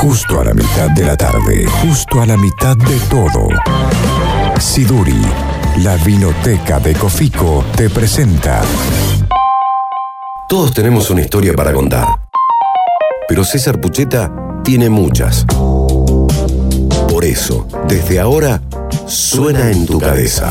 Justo a la mitad de la tarde, justo a la mitad de todo. Siduri, la vinoteca de Cofico, te presenta. Todos tenemos una historia para contar. Pero César Pucheta tiene muchas. Por eso, desde ahora, suena en tu cabeza.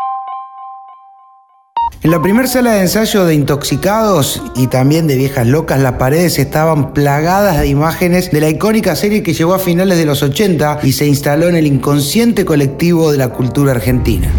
En la primera sala de ensayo de Intoxicados y también de Viejas Locas, las paredes estaban plagadas de imágenes de la icónica serie que llegó a finales de los 80 y se instaló en el inconsciente colectivo de la cultura argentina.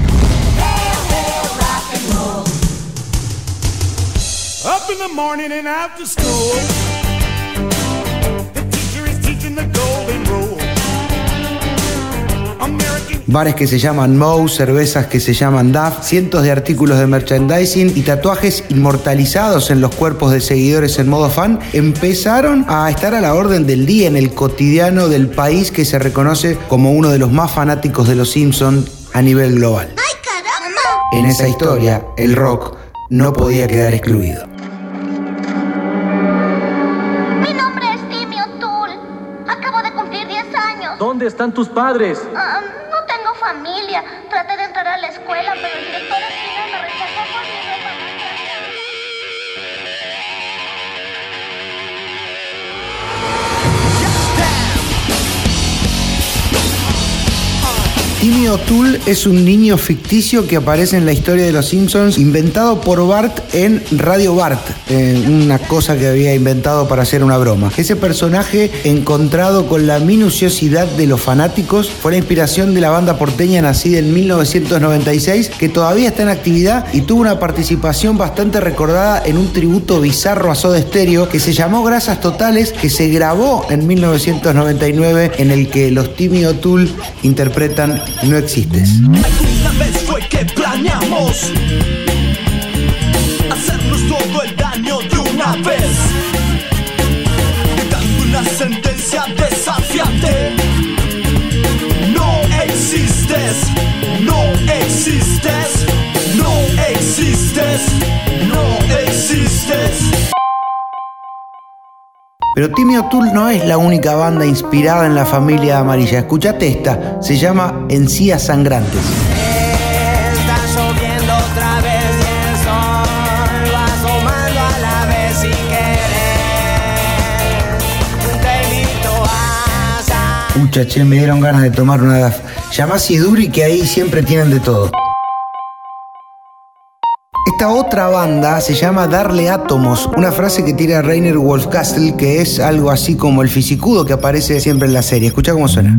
Bares que se llaman Moe, cervezas que se llaman DAF, cientos de artículos de merchandising y tatuajes inmortalizados en los cuerpos de seguidores en modo fan, empezaron a estar a la orden del día en el cotidiano del país que se reconoce como uno de los más fanáticos de los Simpsons a nivel global. ¡Ay, caramba! En esa historia, el rock no podía quedar excluido. Mi nombre es Timmy O'Toole. Acabo de cumplir 10 años. ¿Dónde están tus padres? Ah, familia. Traté de entrar a la escuela, pero el director de cine me rechazó por mi O'Toole es un niño ficticio que aparece en la historia de los Simpsons, inventado por Bart en Radio Bart, una cosa que había inventado para hacer una broma. Ese personaje, encontrado con la minuciosidad de los fanáticos, fue la inspiración de la banda porteña nacida en 1996, que todavía está en actividad y tuvo una participación bastante recordada en un tributo bizarro a Soda Stereo que se llamó Grasas Totales, que se grabó en 1999, en el que los Timmy O'Toole interpretan existes. Alguna vez fue que planeamos hacernos todo el daño de una vez, dando una sentencia desafiante. Pero Timmy O'Toole no es la única banda inspirada en la familia amarilla. Escuchate esta, se llama Encías Sangrantes. Muchachos, me dieron ganas de tomar una DAF. Llama a Siduri que ahí siempre tienen de todo. Esta otra banda se llama Darle Átomos, una frase que tira Rainer Wolfcastle que es algo así como el fisicudo que aparece siempre en la serie. Escucha cómo suena.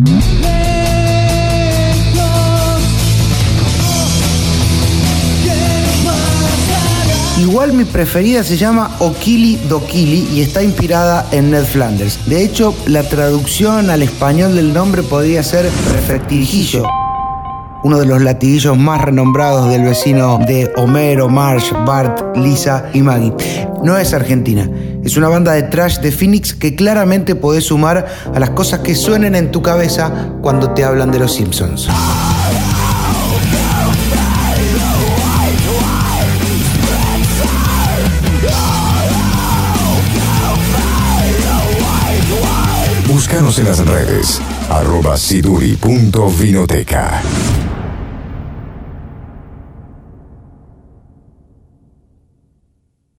Igual mi preferida se llama Okili Dokili y está inspirada en Ned Flanders. De hecho, la traducción al español del nombre podría ser Prefectirijillo uno de los latiguillos más renombrados del vecino de Homero, Marsh, Bart, Lisa y Maggie. No es argentina, es una banda de trash de Phoenix que claramente podés sumar a las cosas que suenen en tu cabeza cuando te hablan de los Simpsons. Búscanos en las redes arroba siduri.vinoteca.